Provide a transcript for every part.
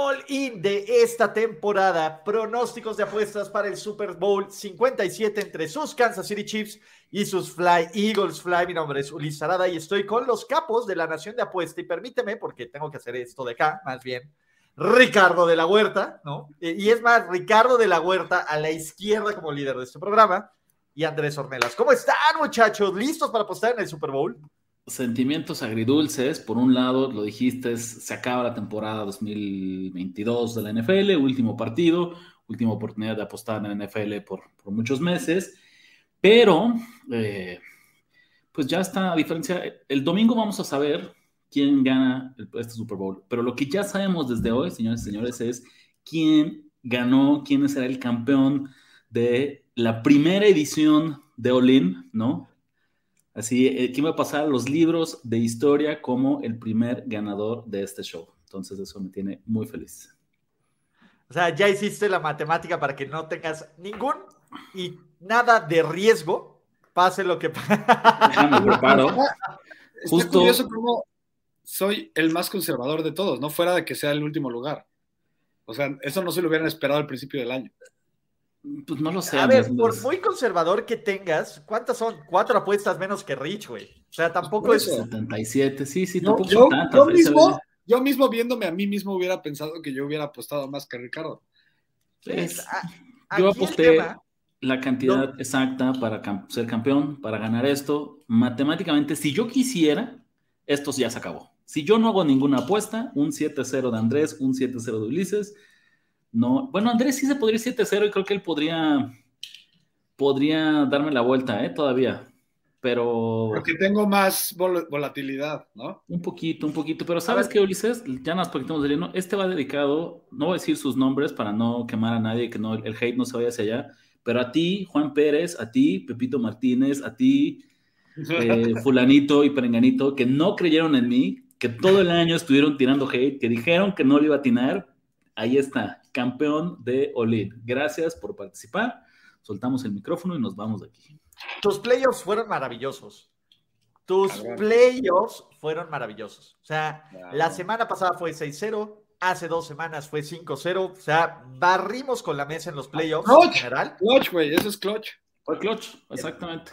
Último all-in de esta temporada. Pronósticos de apuestas para el Super Bowl 57 entre sus Kansas City Chiefs y sus Fly Eagles Fly. Mi nombre es Ulises Arada y estoy con los capos de la Nación de Apuesta. Y permíteme, porque tengo que hacer esto de acá, más bien Ricardo de la Huerta, ¿no? Y es más, Ricardo de la Huerta a la izquierda como líder de este programa y Andrés Ornelas. ¿Cómo están, muchachos? ¿Listos para apostar en el Super Bowl? Sentimientos agridulces. Por un lado, lo dijiste, se acaba la temporada 2022 de la NFL, último partido, última oportunidad de apostar en la NFL por, por muchos meses. Pero, eh, pues ya está a diferencia. El domingo vamos a saber quién gana este Super Bowl. Pero lo que ya sabemos desde hoy, señores y señores, es quién ganó, quién será el campeón de la primera edición de Olin, ¿no? Así, eh, ¿quién va a pasar los libros de historia como el primer ganador de este show? Entonces, eso me tiene muy feliz. O sea, ya hiciste la matemática para que no tengas ningún y nada de riesgo, pase lo que pase. me preparo. Justo, curioso cómo soy el más conservador de todos, no fuera de que sea el último lugar. O sea, eso no se lo hubieran esperado al principio del año. Pues no lo sé. A ver, por muy conservador que tengas, ¿cuántas son? Cuatro apuestas menos que Rich, güey. O sea, tampoco es. 77, sí, sí, no, tampoco yo, tantas. Yo mismo, yo mismo viéndome a mí mismo hubiera pensado que yo hubiera apostado más que Ricardo. Es, yo aposté la cantidad exacta para ser campeón, para ganar esto. Matemáticamente, si yo quisiera, esto ya se acabó. Si yo no hago ninguna apuesta, un 7-0 de Andrés, un 7-0 de Ulises, no. Bueno, Andrés sí se podría ir 7-0 y creo que él podría, podría darme la vuelta, ¿eh? Todavía. Pero. Porque tengo más volatilidad, ¿no? Un poquito, un poquito. Pero ¿sabes qué, Ulises? Ya nos poquitamos de lleno. Este va dedicado, no voy a decir sus nombres para no quemar a nadie, que no, el hate no se vaya hacia allá. Pero a ti, Juan Pérez, a ti, Pepito Martínez, a ti, eh, Fulanito y Perenganito, que no creyeron en mí, que todo el año estuvieron tirando hate, que dijeron que no le iba a atinar. Ahí está, campeón de Olin. Gracias por participar. Soltamos el micrófono y nos vamos de aquí. Tus playoffs fueron maravillosos. Tus playoffs fueron maravillosos. O sea, la semana pasada fue 6-0, hace dos semanas fue 5-0. O sea, barrimos con la mesa en los playoffs en general. Clutch, güey, eso es clutch. Fue clutch, exactamente.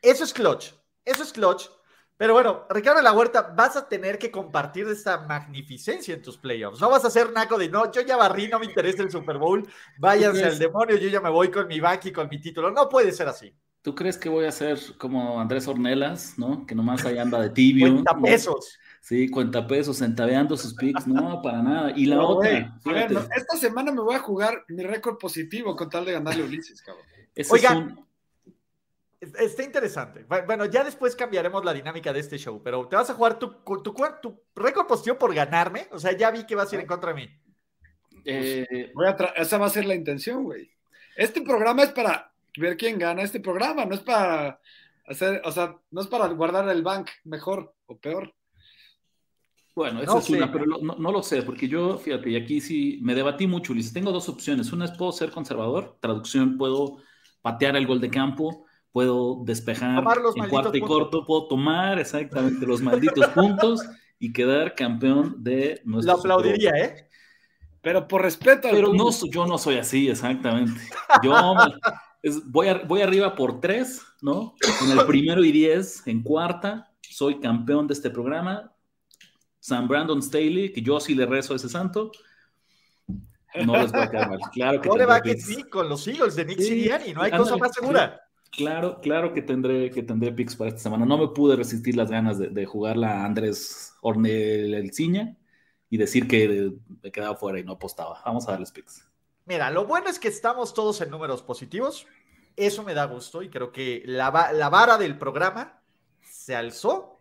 Eso es clutch. Eso es clutch. Pero bueno, Ricardo de la Huerta, vas a tener que compartir esta magnificencia en tus playoffs. No vas a ser naco de no, yo ya barrí, no me interesa el Super Bowl, váyanse al demonio, yo ya me voy con mi back y con mi título. No puede ser así. ¿Tú crees que voy a ser como Andrés Ornelas, ¿no? Que nomás ahí anda de tibio. Cuenta pesos. Sí, cuenta pesos, centaveando sus picks. No, para nada. Y la otra. a ver, esta semana me voy a jugar mi récord positivo con tal de ganarle a Ulises, cabrón. Oigan, Está interesante. Bueno, ya después cambiaremos la dinámica de este show, pero te vas a jugar tu, tu, tu, récord positivo por ganarme. O sea, ya vi que vas a ir en contra de mí. Eh, esa va a ser la intención, güey. Este programa es para ver quién gana este programa, no es para hacer, o sea, no es para guardar el bank mejor o peor. Bueno, eso es una, pero no, no, lo sé, porque yo, fíjate, y aquí sí me debatí mucho, Ulises. Tengo dos opciones. Una es puedo ser conservador, traducción, puedo patear el gol de campo puedo despejar en cuarto y corto, puedo tomar exactamente los malditos puntos y quedar campeón de nuestro. Lo aplaudiría, ¿eh? Pero por respeto. Pero no, yo no soy así, exactamente. Yo voy, voy arriba por tres, ¿no? En el primero y diez, en cuarta, soy campeón de este programa. San Brandon Staley, que yo sí le rezo a ese santo. No les voy a quedar mal. Claro que no va que sí, con los Eagles de Nick Sirianni, no hay cosa más segura. Claro, claro que tendré, que tendré picks para esta semana. No me pude resistir las ganas de, de jugarla a Andrés Ornel Ciña y decir que me quedaba fuera y no apostaba. Vamos a darles picks. Mira, lo bueno es que estamos todos en números positivos. Eso me da gusto y creo que la, la vara del programa se alzó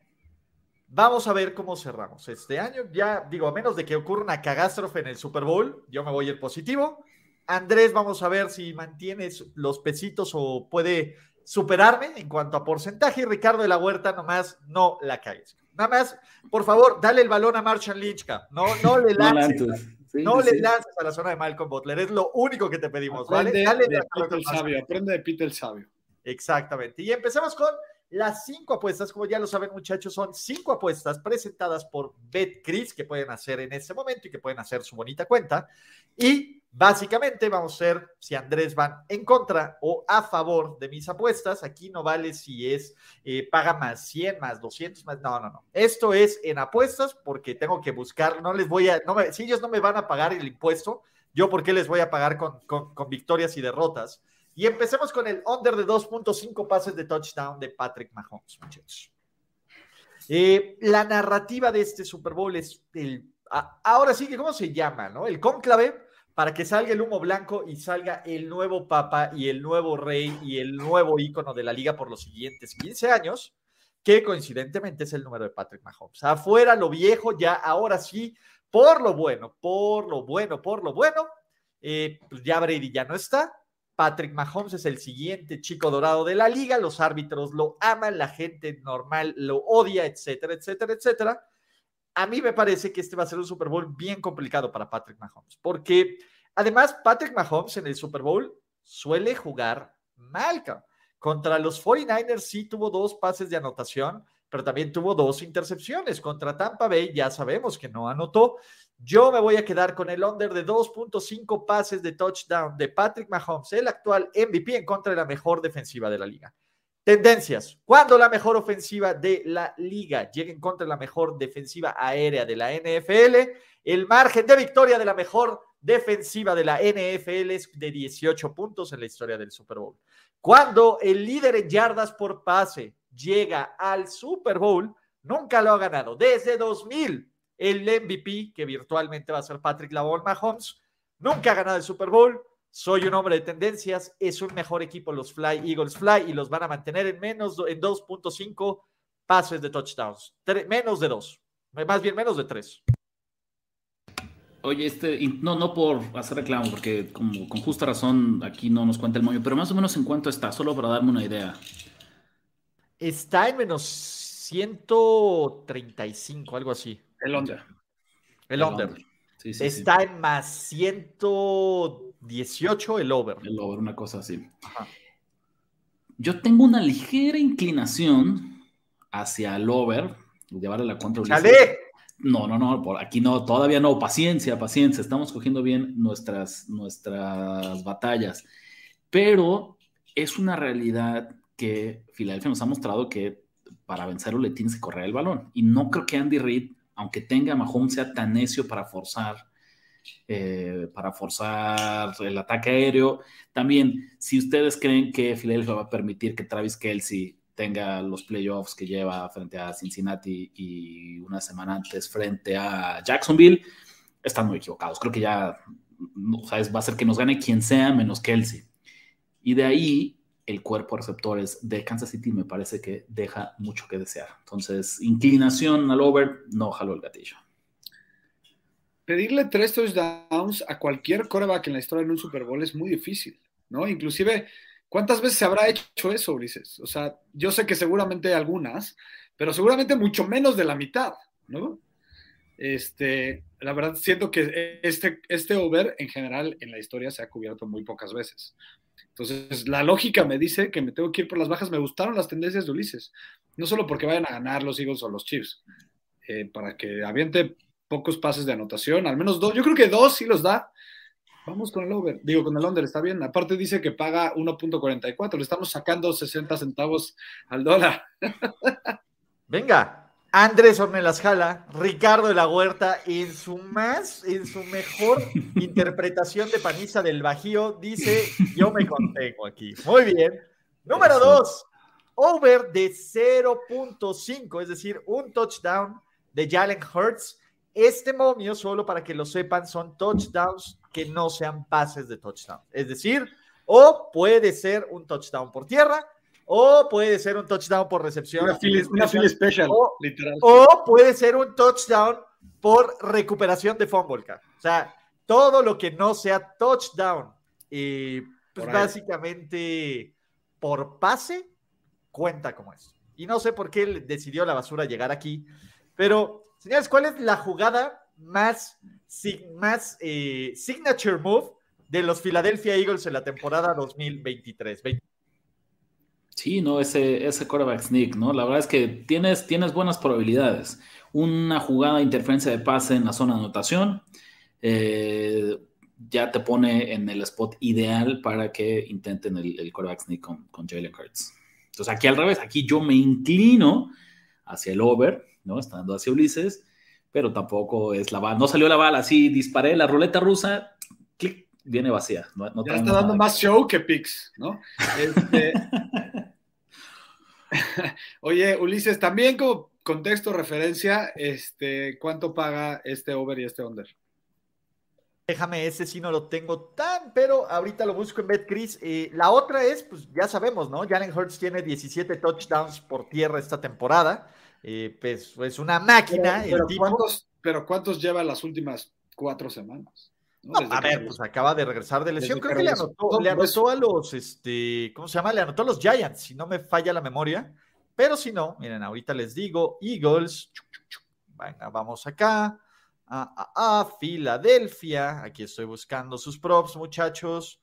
Vamos a ver cómo cerramos este año. Ya digo, a menos de que ocurra una catástrofe en el Super Bowl, yo me voy a ir positivo. Andrés, vamos a ver si mantienes los pesitos o puede superarme en cuanto a porcentaje. Y Ricardo de la Huerta, nomás no la cagues. Nada más, por favor, dale el balón a Marshall Lynch. No, no le lances. no, le lances a la zona de Malcolm Butler. Es lo único que te pedimos. Aprende ¿vale? de Peter el Sabio. Aprende de Peter el Sabio. Exactamente. Y empezamos con las cinco apuestas, como ya lo saben muchachos, son cinco apuestas presentadas por BetCris que pueden hacer en este momento y que pueden hacer su bonita cuenta. Y básicamente vamos a ver si Andrés van en contra o a favor de mis apuestas. Aquí no vale si es eh, paga más 100, más 200, más. No, no, no. Esto es en apuestas porque tengo que buscar, no les voy a, si ellos no me van a pagar el impuesto, yo por qué les voy a pagar con, con victorias y derrotas. Y empecemos con el under de 2.5 pases de touchdown de Patrick Mahomes, muchachos. Eh, la narrativa de este Super Bowl es el. ahora sí, ¿cómo se llama? ¿no? El cónclave para que salga el humo blanco y salga el nuevo papa y el nuevo rey y el nuevo ícono de la liga por los siguientes 15 años, que coincidentemente es el número de Patrick Mahomes. Afuera lo viejo, ya ahora sí, por lo bueno, por lo bueno, por lo bueno, eh, pues ya Brady ya no está, Patrick Mahomes es el siguiente chico dorado de la liga, los árbitros lo aman, la gente normal lo odia, etcétera, etcétera, etcétera. A mí me parece que este va a ser un Super Bowl bien complicado para Patrick Mahomes, porque además Patrick Mahomes en el Super Bowl suele jugar mal. Contra los 49ers sí tuvo dos pases de anotación, pero también tuvo dos intercepciones. Contra Tampa Bay ya sabemos que no anotó. Yo me voy a quedar con el under de 2.5 pases de touchdown de Patrick Mahomes, el actual MVP en contra de la mejor defensiva de la liga. Tendencias. Cuando la mejor ofensiva de la liga llegue en contra de la mejor defensiva aérea de la NFL, el margen de victoria de la mejor defensiva de la NFL es de 18 puntos en la historia del Super Bowl. Cuando el líder en yardas por pase llega al Super Bowl, nunca lo ha ganado. Desde 2000 el MVP, que virtualmente va a ser Patrick Lavon Mahomes. Nunca ha ganado el Super Bowl. Soy un hombre de tendencias. Es un mejor equipo los Fly Eagles Fly y los van a mantener en menos en 2.5 pases de touchdowns. menos de 2. Más bien menos de 3. Oye, este, no, no por hacer reclamo, porque como, con justa razón aquí no nos cuenta el moño, pero más o menos en cuánto está, solo para darme una idea. Está en menos 135, algo así. El under. El, under. Está en más 118 el over. El over, una cosa así. Yo tengo una ligera inclinación hacia el over, llevarle la contra. ¡Chale! No, no, no, por aquí no, todavía no. Paciencia, paciencia. Estamos cogiendo bien nuestras, nuestras batallas. Pero es una realidad que Filadelfia nos ha mostrado que para vencerlo le tienes que correr el balón. Y no creo que Andy Reid aunque tenga Mahomes sea tan necio para forzar, eh, para forzar el ataque aéreo. También, si ustedes creen que Philadelphia va a permitir que Travis Kelsey tenga los playoffs que lleva frente a Cincinnati y una semana antes frente a Jacksonville, están muy equivocados. Creo que ya va a ser que nos gane quien sea menos Kelsey. Y de ahí el cuerpo de receptores de Kansas City me parece que deja mucho que desear. Entonces, inclinación al over, no jalo el gatillo. Pedirle tres touchdowns a cualquier coreback en la historia de un Super Bowl es muy difícil, ¿no? Inclusive, ¿cuántas veces se habrá hecho eso, Ulises? O sea, yo sé que seguramente algunas, pero seguramente mucho menos de la mitad, ¿no? Este, la verdad, siento que este, este over en general en la historia se ha cubierto muy pocas veces. Entonces, la lógica me dice que me tengo que ir por las bajas. Me gustaron las tendencias de Ulises. No solo porque vayan a ganar los Eagles o los Chiefs, eh, para que aviente pocos pases de anotación, al menos dos. Yo creo que dos sí los da. Vamos con el over. Digo, con el under, está bien. Aparte dice que paga 1.44. Le estamos sacando 60 centavos al dólar. Venga, Andrés Ornelas Jala, Ricardo de la Huerta, en su más, en su mejor interpretación de Paniza del Bajío, dice: Yo me contengo aquí. Muy bien. Número dos, over de 0.5, es decir, un touchdown de Jalen Hurts. Este momio, solo para que lo sepan, son touchdowns que no sean pases de touchdown. Es decir, o puede ser un touchdown por tierra o puede ser un touchdown por recepción. Una fila special, o, literal. O puede ser un touchdown por recuperación de fumble. O sea, todo lo que no sea touchdown y pues básicamente por pase cuenta como es. Y no sé por qué decidió la basura llegar aquí, pero señores, ¿cuál es la jugada más, más eh, signature move de los Philadelphia Eagles en la temporada 2023? Sí, no, ese, ese quarterback sneak, ¿no? La verdad es que tienes, tienes buenas probabilidades. Una jugada de interferencia de pase en la zona de anotación eh, ya te pone en el spot ideal para que intenten el, el quarterback sneak con, con Jalen Hurts. Entonces aquí al revés, aquí yo me inclino hacia el over, ¿no? Estando hacia Ulises, pero tampoco es la bala. No salió la bala, así disparé la ruleta rusa, clic, viene vacía. No, ya está dando más show que picks, ¿no? Este... Oye, Ulises, también como contexto, referencia, este, ¿cuánto paga este over y este under? Déjame, ese sí no lo tengo tan, pero ahorita lo busco en BetCris. Eh, la otra es, pues ya sabemos, ¿no? Jalen Hurts tiene 17 touchdowns por tierra esta temporada. Eh, pues es una máquina. Pero, ¿cuántos, pero, ¿cuántos, lleva las últimas cuatro semanas? a ver, pues acaba de regresar de lesión. Creo que, le anotó, le anotó a los, este, ¿cómo se llama? Le anotó a los Giants, si no me falla la memoria. Pero si no, miren, ahorita les digo, Eagles. Venga, vamos acá. Ah, ah, ah, Filadelfia. Aquí estoy buscando sus props, muchachos.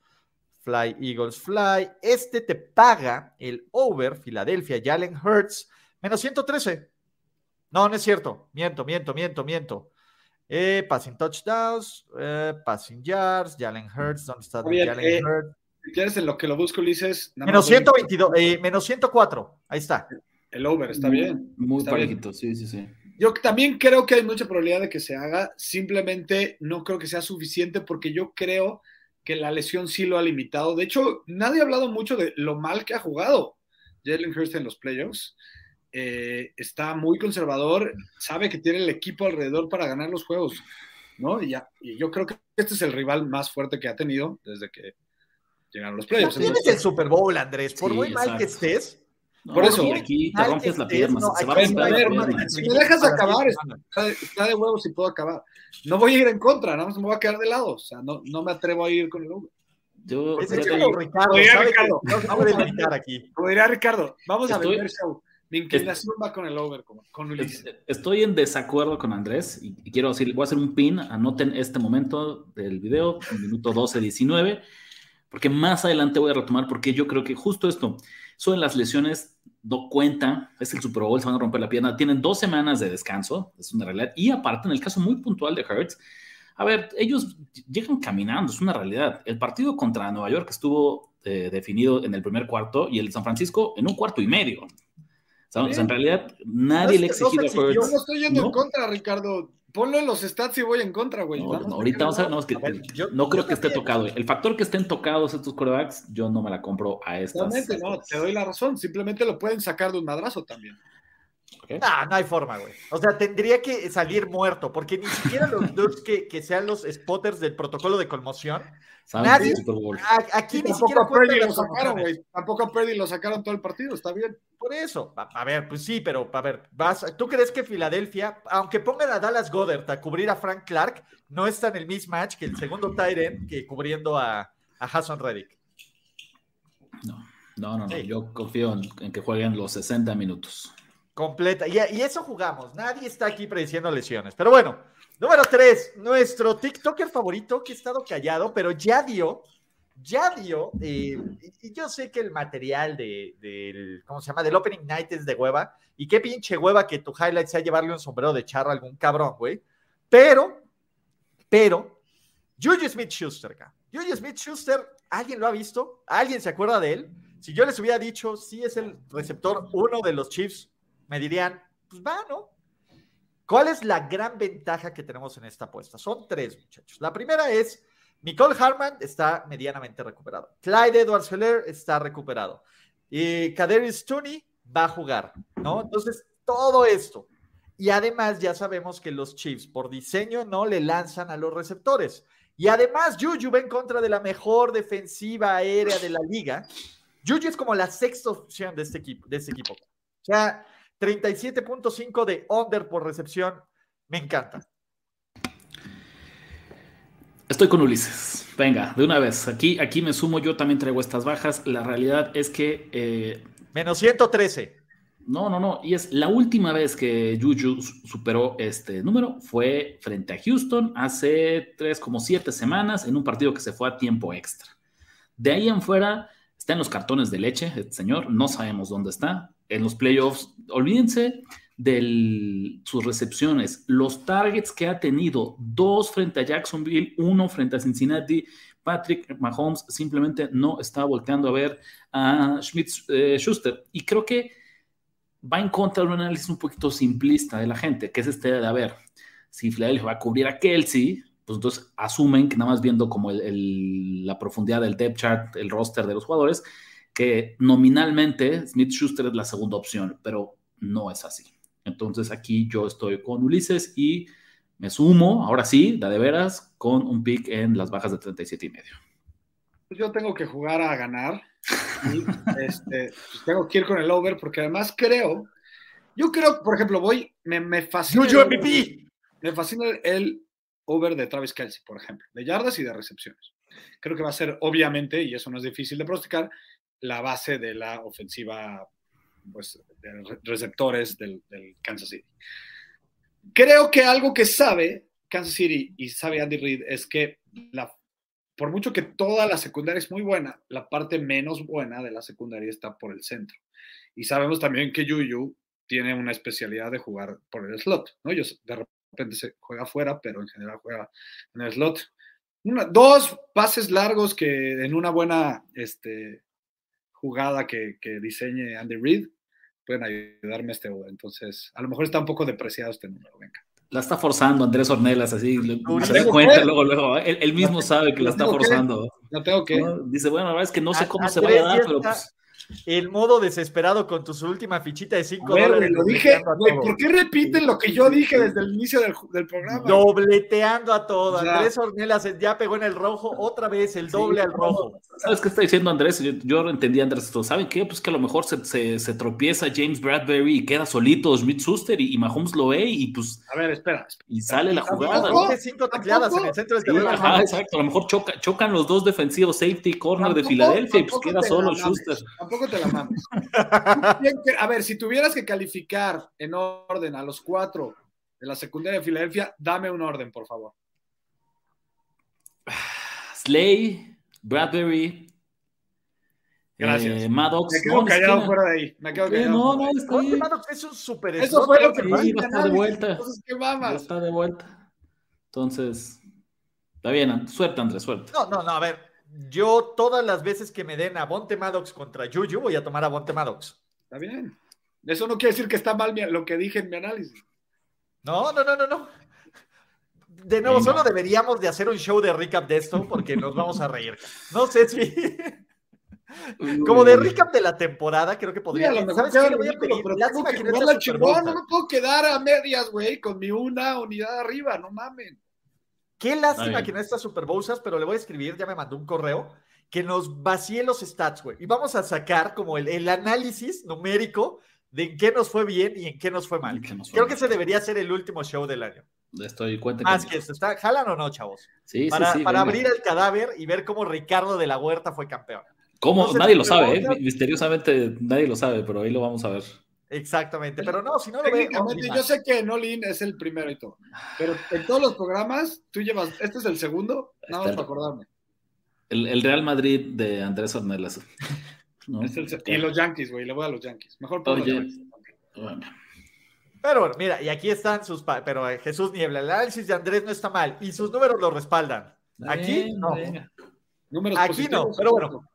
Fly, Eagles, Fly. Este te paga el over, Filadelfia, Jalen Hurts, menos 113. No, no es cierto. Miento, miento, miento, miento. Eh, passing touchdowns, eh, passing yards, Jalen Hurts, ¿dónde está Jalen eh, Hurts? Si quieres en lo que lo busco, Ulises. Menos 122, eh, menos 104. Ahí está. El over, está bien. Muy parejito, sí, sí, sí. Yo también creo que hay mucha probabilidad de que se haga, simplemente no creo que sea suficiente porque yo creo que la lesión sí lo ha limitado. De hecho, nadie ha hablado mucho de lo mal que ha jugado Jalen Hurst en los playoffs. Eh, está muy conservador, sabe que tiene el equipo alrededor para ganar los juegos, ¿no? Y, ya, y yo creo que este es el rival más fuerte que ha tenido desde que llegaron los playoffs. tienes el Super Bowl, Andrés, por muy mal que estés, por eso. Aquí te rompes la pierna. se va a si me dejas acabar, está de huevos si puedo acabar. No voy a ir en contra, nada más me voy a quedar de lado. O sea, no, no me atrevo a ir con el hombre. Yo, es Ricardo, Ricardo, Ricardo. Vamos a aquí. Como diría Ricardo, vamos a ver show. Mi inclinación va con el over, con Ulises. Estoy en desacuerdo con Andrés y, quiero decir, voy a hacer un pin, anoten este momento del video, minuto 12-19, porque más adelante voy a retomar, porque yo creo que justo esto, son las lesiones no cuenta, es el Super Bowl, se van a romper la pierna, tienen dos semanas de descanso, es una realidad, y aparte en el caso muy puntual de Hertz, a ver, ellos llegan caminando, es una realidad. El partido contra Nueva York estuvo eh, definido en el primer cuarto y el San Francisco en un cuarto y medio. En realidad nadie le exigió a Hertz. Yo no estoy yendo en contra, Ricardo. Ponlo en los stats y voy en contra, güey. ahorita vamos a ver, no, que, yo, no creo que esté tocado. El factor que estén tocados estos corebacks, yo no me la compro a estas. Simplemente no, te doy la razón. Simplemente lo pueden sacar de un madrazo también. No, no hay forma, güey. O sea, tendría que salir muerto, porque ni siquiera los dos que, que sean los spotters del protocolo de conmoción Nadie, aquí ni siquiera a Purdy lo sacaron, güey. Tampoco a Purdy lo sacaron todo el partido, está bien. Por eso, a, ver, pues sí, pero a ver, vas, ¿tú crees que Filadelfia, aunque pongan a Dallas Goddard a cubrir a Frank Clark, no está en el mismatch que el segundo Tyrant que cubriendo a, a Hassan Reddick? No, no, no, yo confío en, que jueguen los 60 minutos. Completa, y, y eso jugamos, nadie está aquí prediciendo lesiones, pero bueno. Número tres, nuestro TikToker favorito que ha estado callado, pero ya dio, ya dio, eh, y yo sé que el material de, del, ¿cómo se llama? Del Opening Night es de hueva, y qué pinche hueva que tu highlight sea llevarle un sombrero de charro a algún cabrón, güey. Pero, pero, Juju Smith-Schuster, Juju Smith-Schuster, ¿alguien lo ha visto? ¿Alguien se acuerda de él? Si yo les hubiera dicho, sí es el receptor uno de los Chiefs, me dirían, pues va, ¿no? ¿Cuál es la gran ventaja que tenemos en esta apuesta? Son tres, muchachos. La primera es, Nicole Harman está medianamente recuperado. Clyde Edwards Heller está recuperado. Y Kaderius Tooney va a jugar, ¿no? Entonces, todo esto. Y además ya sabemos que los Chiefs por diseño no le lanzan a los receptores. Y además Juju va en contra de la mejor defensiva aérea de la liga. Juju es como la sexta opción de este equipo. De este equipo. O sea, 37.5 de under por recepción. Me encanta. Estoy con Ulises. Venga, de una vez. Aquí, aquí me sumo, yo también traigo estas bajas. La realidad es que... Eh, Menos 113. No, no, no. Y es la última vez que Juju superó este número fue frente a Houston hace tres, como siete semanas en un partido que se fue a tiempo extra. De ahí en fuera está en los cartones de leche, este señor. No sabemos dónde está. En los playoffs, olvídense de sus recepciones, los targets que ha tenido, dos frente a Jacksonville, uno frente a Cincinnati, Patrick Mahomes simplemente no está volteando a ver a Schmidt eh, Schuster. Y creo que va en contra de un análisis un poquito simplista de la gente, que es este de, a ver, si Philadelphia va a cubrir a Kelsey, pues entonces asumen que nada más viendo como la profundidad del depth chart, el roster de los jugadores, que nominalmente Smith Schuster es la segunda opción, pero no es así. Entonces aquí yo estoy con Ulises y me sumo, ahora sí, da de veras, con un pick en las bajas de 37 y medio. Yo tengo que jugar a ganar. Y, este, pues tengo que ir con el over porque además creo, yo creo, por ejemplo, voy, me, me fascina. El, me fascina el over de Travis Kelsey, por ejemplo, de yardas y de recepciones. Creo que va a ser, obviamente, y eso no es difícil de pronosticar, la base de la ofensiva pues, de receptores del, Kansas City. Creo que algo que sabe Kansas City y sabe Andy Reid es que la, por mucho que toda la secundaria es muy buena, la parte menos buena de la secundaria está por el centro. Y sabemos también que Yuyu tiene una especialidad de jugar por el slot, ¿no? Ellos de repente se juega afuera, pero en general juega en el slot. dos pases largos que en una buena este, jugada que, que diseñe Andy Reid pueden ayudarme este Entonces, a lo mejor está un poco depreciado este número, venga. La está forzando Andrés Ornelas, así, se da cuenta luego, luego, él, mismo sabe que la está forzando. No tengo que. Dice, bueno, la verdad es que no sé cómo se va a dar, pero pues el modo desesperado con tu última fichita de 5 dólares. Lo dije, ¿por qué repiten lo que yo dije desde el inicio del, programa? Dobleteando a todo. Andrés Ornelas ya pegó en el rojo, otra vez el doble al rojo. ¿Sabes qué está diciendo Andrés? Yo, yo entendí, Andrés, ¿saben qué? Pues que a lo mejor se, se, tropieza James Bradbury y queda solito Smith Suster y, Mahomes lo ve y pues. A ver, espera. Y sale la jugada. ¿no? cinco tacleadas en el centro del sí, Ajá, exacto. A lo mejor choca, chocan los dos defensivos, safety corner de Filadelfia y pues queda solo Schuster te la mames. a ver, si tuvieras que calificar en orden a los cuatro de la secundaria de Filadelfia, dame un orden, por favor. Slay, Bradbury. Gracias. Eh, Maddox. Me quedo callado fuera de ahí. Me quedo callado. No, no, está. Maddox es un super Eso fue lo que sí, está de vuelta. Entonces, ¿qué Está de vuelta. Entonces, está bien. Suerte, Andrés, suerte. No, no, no, a ver yo todas las veces que me den a Bonte Maddox contra Juju, voy a tomar a Bonte Maddox. Está bien. Eso no quiere decir que está mal lo que dije en mi análisis. No, no, no, no, no. De nuevo, solo deberíamos de hacer un show de recap de esto porque nos vamos a reír. No sé si... Como de recap de la temporada, creo que podría. Sí, ¿Sabes qué? Le voy a pedir. Lástima que, no, no me puedo quedar a medias, güey, con mi una unidad arriba, no mamen. Qué lástima que no está Super Bowsas, pero le voy a escribir, ya me mandó un correo, que nos vacíe los stats, güey. Y vamos a sacar como el, análisis numérico de en qué nos fue bien y en qué nos fue mal. Creo que ese debería ser el último show del año. Estoy cuenta Más que esto, ¿está, ¿jalan o no, chavos? Sí, para, sí, sí. Para abrir el cadáver y ver cómo Ricardo de la Huerta fue campeón. ¿Cómo? nadie lo sabe, ¿eh? Misteriosamente nadie lo sabe, pero ahí lo vamos a ver. Exactamente, pero no, si no lo ve. Yo sé que Nolin es el primero y todo, pero en todos los programas tú llevas, este es el segundo, nada más para acordarme. El, Real Madrid de Andrés Ornelas. y los Yankees, güey, le voy a los Yankees. Mejor por Pero bueno, mira, y aquí están sus. Pero eh, Jesús Niebla, el análisis de Andrés no está mal y sus números lo respaldan. Aquí no. Aquí no, pero bueno.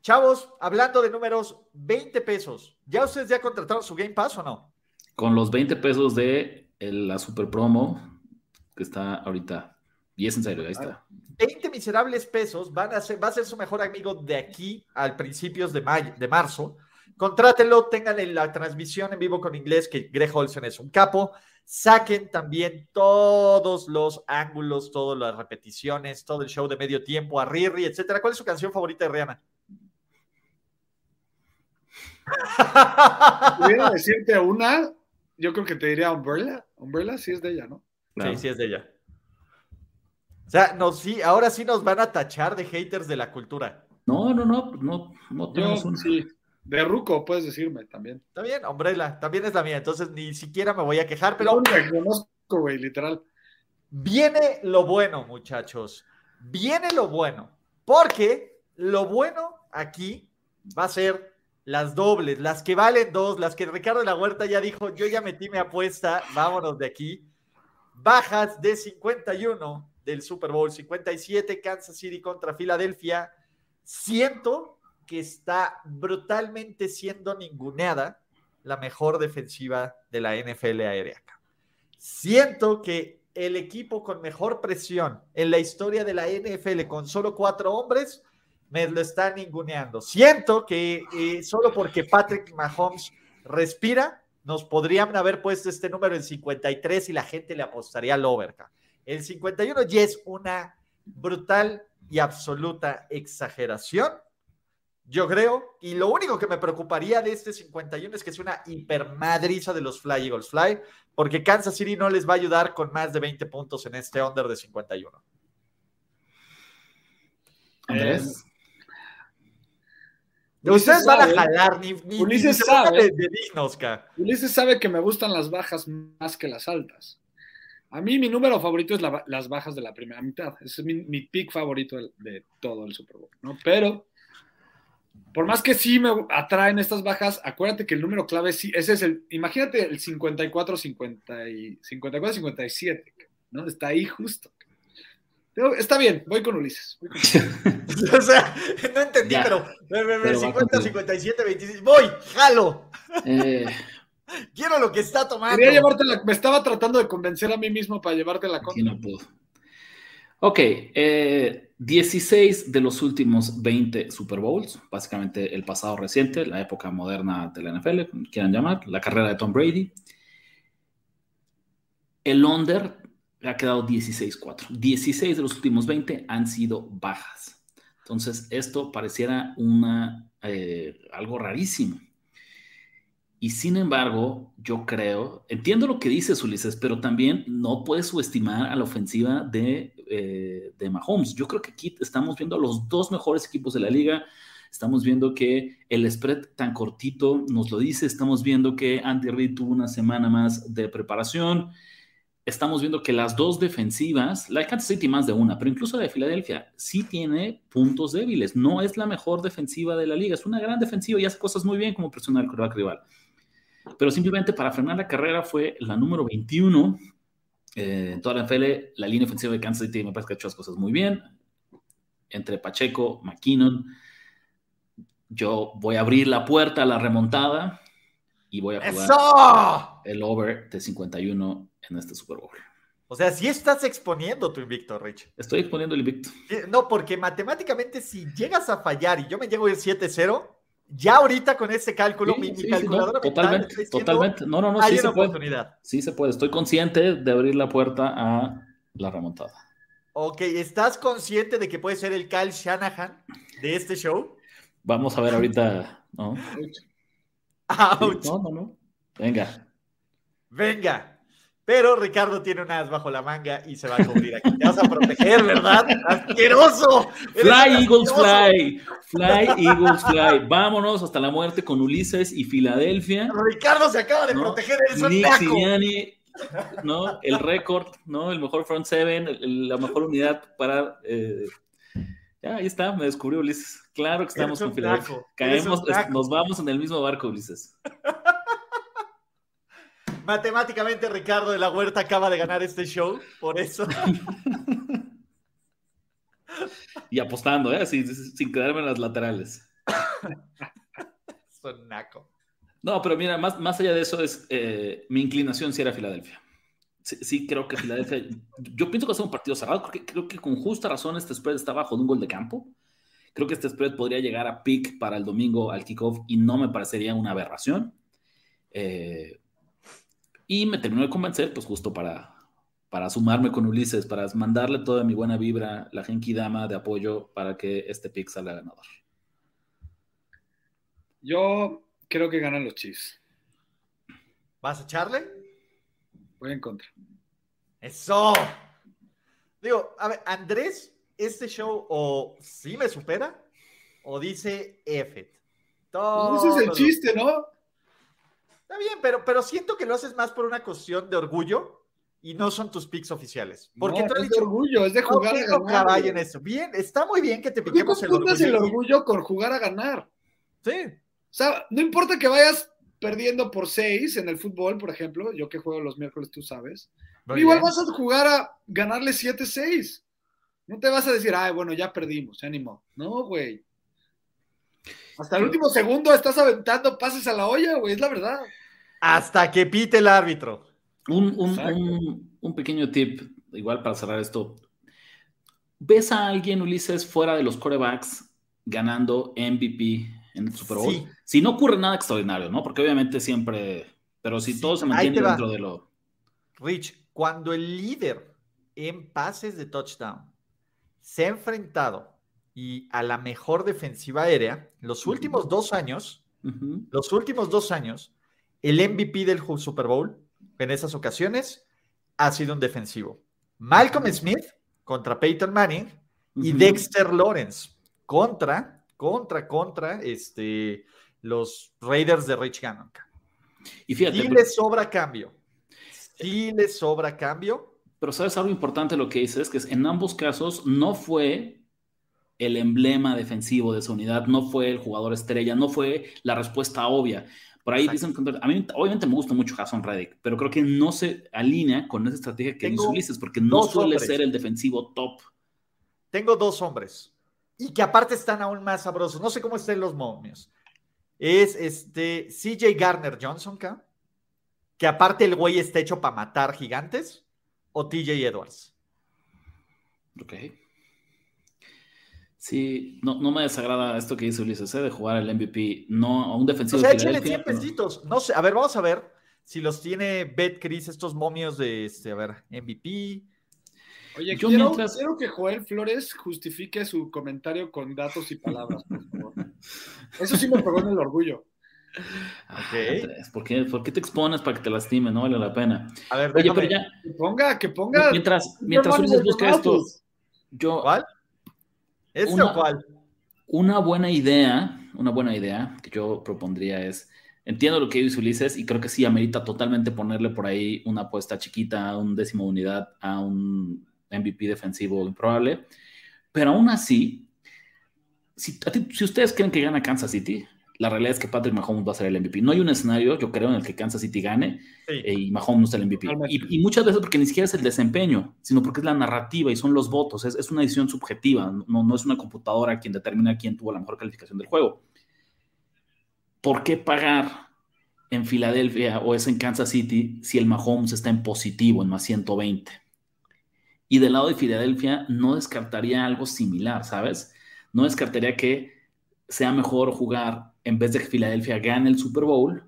Chavos, hablando de números, 20 pesos. ¿Ya ustedes ya contrataron su Game Pass o no? Con los 20 pesos de la super promo que está ahorita. Y es en serio, ahí está. 20 miserables pesos van a ser, va a ser su mejor amigo de aquí al principios de, mayo, de marzo. Contrátenlo, tengan la transmisión en vivo con inglés, que Greg Olsen es un capo. Saquen también todos los ángulos, todas las repeticiones, todo el show de medio tiempo, a Riri, etcétera. ¿Cuál es su canción favorita de Rihanna? Si pudiera decirte una, yo creo que te diría Umbrella. Umbrella sí es de ella, ¿no? Sí, sí es de ella. O sea, no, sí, ahora sí nos van a tachar de haters de la cultura. No, no, no, no, no tenemos Yo, sí. De Ruco, puedes decirme también. Está bien, Umbrella, también es la mía, entonces ni siquiera me voy a quejar, pero... Que conozco, güey, literal. Viene lo bueno, muchachos. Viene lo bueno. Porque lo bueno aquí va a ser las dobles, las que valen dos, las que Ricardo de la Huerta ya dijo, yo ya metí mi apuesta, vámonos de aquí. Bajas de 51 del Super Bowl, 57 Kansas City contra Filadelfia. Siento que está brutalmente siendo ninguneada la mejor defensiva de la NFL aérea. Siento que el equipo con mejor presión en la historia de la NFL con solo cuatro hombres me lo está ninguneando. Siento que eh, solo porque Patrick Mahomes respira, nos podrían haber puesto este número en 53 y la gente le apostaría al overca. El 51 ya es una brutal y absoluta exageración. Yo creo, y lo único que me preocuparía de este 51 es que es una hipermadriza de los Fly Eagles Fly, porque Kansas City no les va a ayudar con más de 20 puntos en este under de 51. Andrés. Ustedes van a jalar, ni, ni, Ulises ni sabe. de, de dignos, ca. Ulises sabe que me gustan las bajas más que las altas. A mí mi número favorito es la- las bajas de la primera mitad. Ese es mi, mi pick favorito de, de todo el Super Bowl, ¿no? Pero, por más que sí me atraen estas bajas, acuérdate que el número clave sí, ese es el, imagínate el 54-50 y 54-57, ¿no? Está ahí justo. Está bien, voy con Ulises. voy con Ulises. O sea, no entendí, Ya. pero, Pero va 50, contigo. 57, 26. Voy, jalo. Eh, Quiero lo que está tomando. Quería llevarte la- me estaba tratando de convencer a mí mismo para llevarte la contra. no pudo. Ok, eh, 16 de los últimos 20 Super Bowls, básicamente el pasado reciente, la época moderna de la NFL, como quieran llamar, la carrera de Tom Brady. El under ha quedado 16-4. 16 de los últimos 20 han sido bajas. Entonces, esto pareciera una, eh, algo rarísimo. Y sin embargo, yo creo, entiendo lo que dices, Ulises, pero también no puedes subestimar a la ofensiva de, eh, de Mahomes. Yo creo que aquí estamos viendo a los dos mejores equipos de la liga. Estamos viendo que el spread tan cortito nos lo dice. Estamos viendo que Andy Reid tuvo una semana más de preparación. Estamos viendo que las dos defensivas, la de Kansas City más de una, pero incluso la de Filadelfia, sí tiene puntos débiles. No es la mejor defensiva de la liga. Es una gran defensiva y hace cosas muy bien como presionar al quarterback rival pero simplemente para frenar la carrera fue la número 21 eh, en toda la NFL. La línea ofensiva de Kansas City me parece que ha hecho las cosas muy bien. Entre Pacheco, McKinnon, yo voy a abrir la puerta a la remontada y voy a jugar ¡Eso! el over de 51 en este Super Bowl. O sea, sí estás exponiendo tu invicto, Rich. Estoy exponiendo el invicto. No, porque matemáticamente si llegas a fallar y yo me llego ir 7-0, ya ahorita con este cálculo, Sí, mi, sí, mi sí, calculadora no, totalmente, diciendo, totalmente. No, no, no, hay sí una se puede. Sí se puede. Estoy consciente de abrir la puerta a la remontada. Ok, ¿estás consciente de que puede ser el Kyle Shanahan de este show? Vamos a ver ahorita, ¿no? ¡Auch! No, no, no. Venga. Venga. Pero Ricardo tiene un as bajo la manga y se va a cubrir aquí. Te vas a proteger, ¿verdad? ¡Asqueroso! Fly, Eagles, fly. Fly, Eagles, fly. Vámonos hasta la muerte con Ulises y Filadelfia. Ricardo se acaba de ¿no? proteger, un Nick naco. Sirianni, ¿no? El récord, ¿no? El mejor front seven, el- la mejor unidad para. eh, ya, ahí está, me descubrió Ulises. Claro que estamos con Filadelfia. Caemos, nos vamos en el mismo barco, Ulises. Matemáticamente Ricardo de la Huerta acaba de ganar este show, por eso. Y apostando, ¿eh? Sin, sin quedarme en las laterales. Es un naco. No, pero mira, más, más allá de eso es eh, mi inclinación si era Filadelfia. Sí, sí, creo que Filadelfia. Yo pienso que va a ser un partido cerrado. Creo que, creo que con justa razón este spread está bajo de un gol de campo. Creo que este spread podría llegar a pick para el domingo al kickoff y no me parecería una aberración. Eh, y me terminó de convencer, pues justo para, para sumarme con Ulises, para mandarle toda mi buena vibra, la Genki Dama de apoyo para que este pick salga ganador. Yo creo que ganan los Chiefs. ¿Vas a echarle? Voy en contra. Eso. Digo, a ver, Andrés, este show o sí me supera o dice F. Ese es el chiste, ¿no? Está bien, pero, pero siento que lo haces más por una cuestión de orgullo y no son tus picks oficiales. Porque no, es de orgullo, es de jugar a ganar. en eso. Bien, está muy bien que te piquemos el orgullo. el orgullo con jugar a ganar. Sí. O sea, no importa que vayas perdiendo por seis en el fútbol, por ejemplo, yo que juego los miércoles, tú sabes. igual vas a jugar a ganarle 7-6. No te vas a decir, ay, bueno, ya perdimos, animó. No, güey. Hasta el último segundo estás aventando pases a la olla, güey, es la verdad. Hasta que pite el árbitro. Un, un, pequeño tip, igual para cerrar esto. ¿Ves a alguien, Ulises, fuera de los corebacks ganando MVP en el Super Bowl? Si no ocurre nada extraordinario, ¿no? Porque obviamente siempre, pero si todo se mantiene dentro de lo... Rich, cuando el líder en pases de touchdown se ha enfrentado y a la mejor defensiva aérea, los últimos dos años, los últimos dos años, el MVP del Super Bowl en esas ocasiones ha sido un defensivo. Malcolm Smith contra Peyton Manning y Dexter Lawrence contra, contra, contra este, los Raiders de Rich Gannon. Y fíjate. Sí le sobra cambio. Sí le sobra cambio. Pero sabes algo importante lo que dices, que en ambos casos no fue el emblema defensivo de su unidad, no fue el jugador estrella, no fue la respuesta obvia. Por ahí dicen a mí obviamente me gusta mucho Jason Reddick, pero creo que no se alinea con esa estrategia que dice Ulises, porque no suele ser el defensivo top. Tengo dos hombres y que aparte están aún más sabrosos. No sé cómo estén los momios. Es este CJ Garner Johnson, que aparte el güey está hecho para matar gigantes, o TJ Edwards. Ok. Sí, no, no me desagrada esto que dice Ulises, ¿eh? de jugar al MVP, no a un defensivo. O sea, échale 100 pesitos. No sé, a ver, vamos a ver si los tiene Bet Chris, estos momios de, este, a ver, MVP. Oye, Yo quiero, quiero que Joel Flores justifique su comentario con datos y palabras, por favor. Eso sí me pegó en el orgullo. Okay. ¿Por, qué, ¿Por, qué, te expones para que te lastime? No vale la pena. A ver, Oye, pero ya. Que ponga, que ponga. Mientras, mientras Ulises busca esto, yo. ¿Cuál? Una, cuál? Una buena idea, una buena idea que yo propondría es, entiendo lo que dice Ulises y creo que sí amerita totalmente ponerle por ahí una apuesta chiquita, un décimo unidad a un MVP defensivo improbable, pero aún así, si, si ustedes creen que gana Kansas City, la realidad es que Patrick Mahomes va a ser el MVP. No hay un escenario, yo creo, en el que Kansas City gane eh, y Mahomes no sea el MVP. Y, muchas veces porque ni siquiera es el desempeño, sino porque es la narrativa y son los votos. Es, una decisión subjetiva, no, no es una computadora quien determina quién tuvo la mejor calificación del juego. ¿Por qué pagar en Filadelfia o es en Kansas City si el Mahomes está en positivo, en más 120? Y del lado de Filadelfia no descartaría algo similar, ¿sabes? No descartaría que sea mejor jugar en vez de que Filadelfia gane el Super Bowl.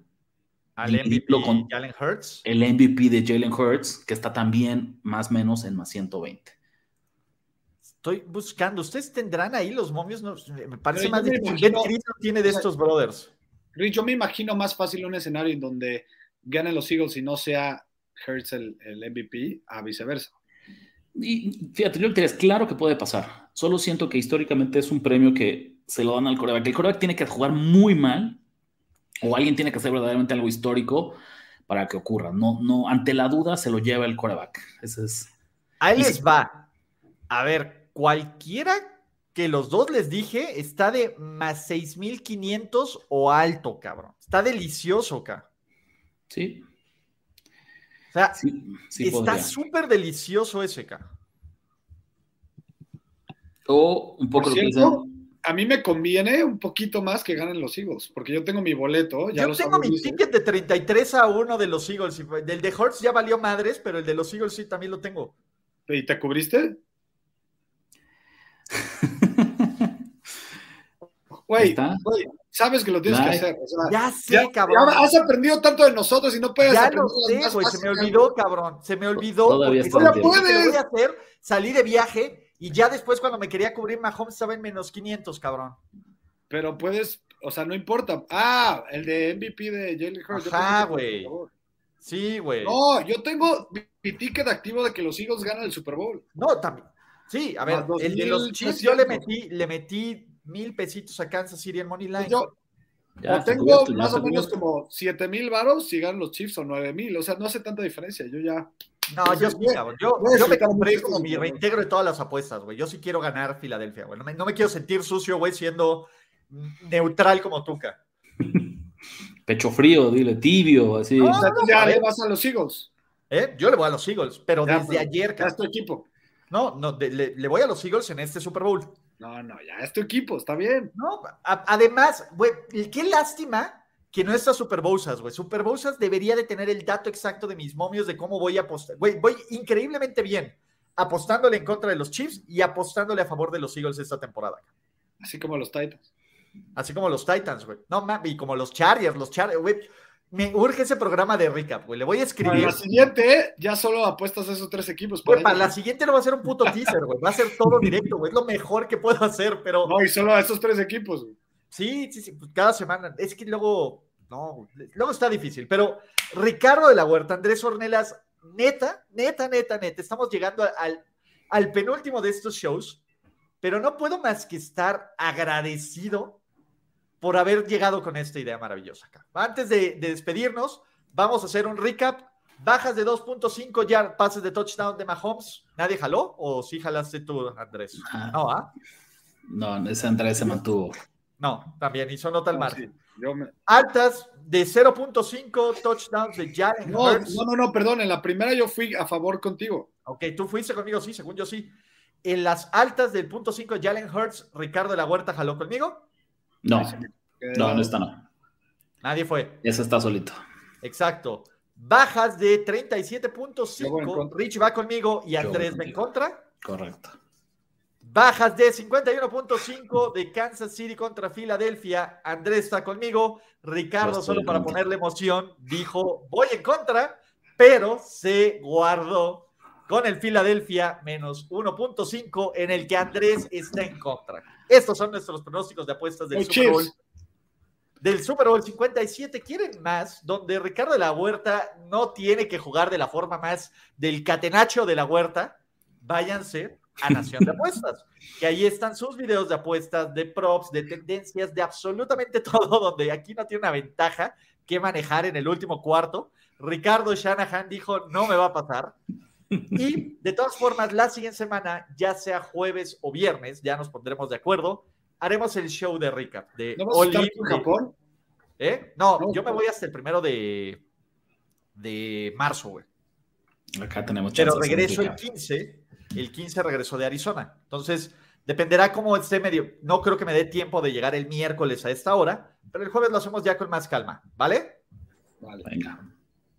Al MVP con Jalen Hurts. El MVP de Jalen Hurts, que está también más o menos en más 120. Estoy buscando. ¿Ustedes tendrán ahí los momios? me parece más difícil. tiene de estos brothers? yo me imagino más fácil un escenario en donde ganen los Eagles y no sea Hurts el, el MVP, a viceversa. Y fíjate, yo es claro que puede pasar. Solo siento que históricamente es un premio que se lo dan al coreback. El coreback tiene que jugar muy mal o alguien tiene que hacer verdaderamente algo histórico para que ocurra. No, no, ante la duda se lo lleva el coreback. Ese es. Ahí les va. A ver, cualquiera que los dos les dije está de más 6500 o alto, cabrón. Está delicioso, acá. Sí. O sea, está súper delicioso ese, acá. O un poco lo que dicen a mí me conviene un poquito más que ganen los Eagles, porque yo tengo mi boleto. yo tengo mi ticket de 33 a 1 de los Eagles. Del de Hurts ya valió madres, pero el de los Eagles sí también lo tengo. ¿Y te cubriste? Güey, sabes que lo tienes que hacer. ya sé, cabrón. has aprendido tanto de nosotros y no puedes Ya lo sé, güey. Se me olvidó, cabrón. Se me olvidó. Todavía porque puedes. voy a hacer, salí de viaje y ya después, cuando me quería cubrir, Mahomes estaba en menos 500, cabrón. Pero puedes, o sea, no importa. Ah, el de MVP de Jalen Hurts. Ajá, güey. Sí, güey. No, yo tengo mi ticket activo de que los Eagles ganan el Super Bowl. No, también. Sí, a ver, el de los Chiefs yo le metí, le metí mil pesitos a Kansas City en Money Line. Yo, tengo más o menos como siete mil varos si ganan los Chiefs o nueve mil. O sea, no hace tanta diferencia. Yo ya. No, yo, sí, yo, yo me compré como mi reintegro de todas las apuestas, güey. Yo sí quiero ganar Filadelfia, güey. No me, no me quiero sentir sucio, güey, siendo neutral como Tuca. Pecho frío, dile, tibio, así. No, ya le vas a los Eagles. ¿Eh? Yo le voy a los Eagles, pero desde pues, ayer. Ya es tu equipo. No, no, le, voy a los Eagles en este Super Bowl. No, no, ya es tu equipo, está bien. No, además, güey, qué lástima que no está Super Bowsas, güey. Super Bowsas debería de tener el dato exacto de mis momios de cómo voy a apostar. Güey, voy increíblemente bien apostándole en contra de los Chiefs y apostándole a favor de los Eagles esta temporada. Así como los Titans. Así como los Titans, güey. No, y como los Chargers, los Chargers, güey. Me urge ese programa de recap, güey. Le voy a escribir. Para la siguiente, ya solo apuestas a esos tres equipos. para la siguiente no va a ser un puto teaser, güey. Va a ser todo directo, güey. Es lo mejor que puedo hacer, pero. No, y solo a esos tres equipos, güey. Sí, sí, sí. Pues cada semana. Es que luego. No, luego está difícil. Pero Ricardo de la Huerta, Andrés Ornelas, neta, neta, neta, neta. Estamos llegando al, al penúltimo de estos shows, pero no puedo más que estar agradecido por haber llegado con esta idea maravillosa acá. Antes de, despedirnos, vamos a hacer un recap. Bajas de 2.5 ya pases de touchdown de Mahomes. ¿Nadie jaló? ¿O sí jalaste tú, Andrés? Ah. no, ¿ah? No, ese Andrés se mantuvo. No, también hizo nota al margen. Altas de 0.5 touchdowns de Jalen no, Hurts. No, no, no, perdón. En la primera yo fui a favor contigo. Ok, tú fuiste conmigo, sí, según yo sí. En las altas del punto 5 Jalen Hurts, Ricardo de la Huerta jaló conmigo. No, no, no está, no. Nadie fue. Ese está solito. Exacto. Bajas de 37.5. Rich va conmigo y Andrés va en contra. Correcto. Bajas de 51.5 de Kansas City contra Filadelfia. Andrés está conmigo. Ricardo, solo para ponerle emoción, dijo voy en contra, pero se guardó con el Filadelfia menos 1.5 en el que Andrés está en contra. Estos son nuestros pronósticos de apuestas del Super Bowl. Del Super Bowl 57, ¿quieren más? Donde Ricardo de la Huerta no tiene que jugar de la forma más del catenacho de la Huerta. Váyanse a Nación de Apuestas, que ahí están sus videos de apuestas, de props, de tendencias, de absolutamente todo, donde aquí no tiene una ventaja que manejar en el último cuarto. Ricardo Shanahan dijo, no me va a pasar. Y de todas formas, la siguiente semana, ya sea jueves o viernes, ya nos pondremos de acuerdo, haremos el show de recap. De ¿No en Japón? ¿Eh? No, yo me voy hasta el primero de, de marzo, güey. Acá tenemos Pero regreso el 15. El 15 regreso de Arizona. Entonces, dependerá cómo esté medio. No creo que me dé tiempo de llegar el miércoles a esta hora, pero el jueves lo hacemos ya con más calma, ¿vale? Vale. Venga.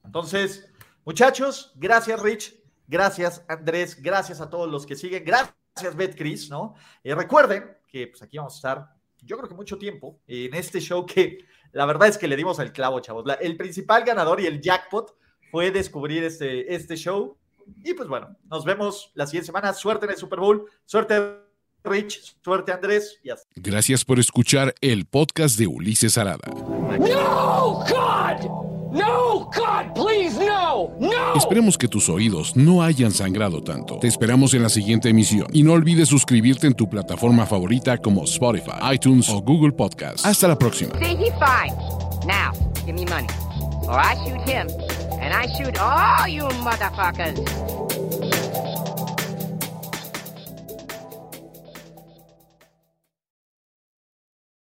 Entonces, muchachos, gracias, Rich. Gracias, Andrés. Gracias a todos los que siguen. Gracias, Betcris, ¿no? Y recuerden que pues, aquí vamos a estar, yo creo que mucho tiempo, en este show que la verdad es que le dimos al clavo, chavos. el principal ganador y el jackpot fue descubrir este, este show. Y pues bueno, nos vemos la siguiente semana. Suerte en el Super Bowl. Suerte, Rich. Suerte, Andrés. Y hasta. Gracias por escuchar el podcast de Ulises Arada. ¡No, God! No, God, please, no, no. Esperemos que tus oídos no hayan sangrado tanto. Te esperamos en la siguiente emisión y no olvides suscribirte en tu plataforma favorita como Spotify, iTunes o Google Podcast. Hasta la próxima. See, he fine. Now, give me money, or I shoot him, and I shoot all you motherfuckers.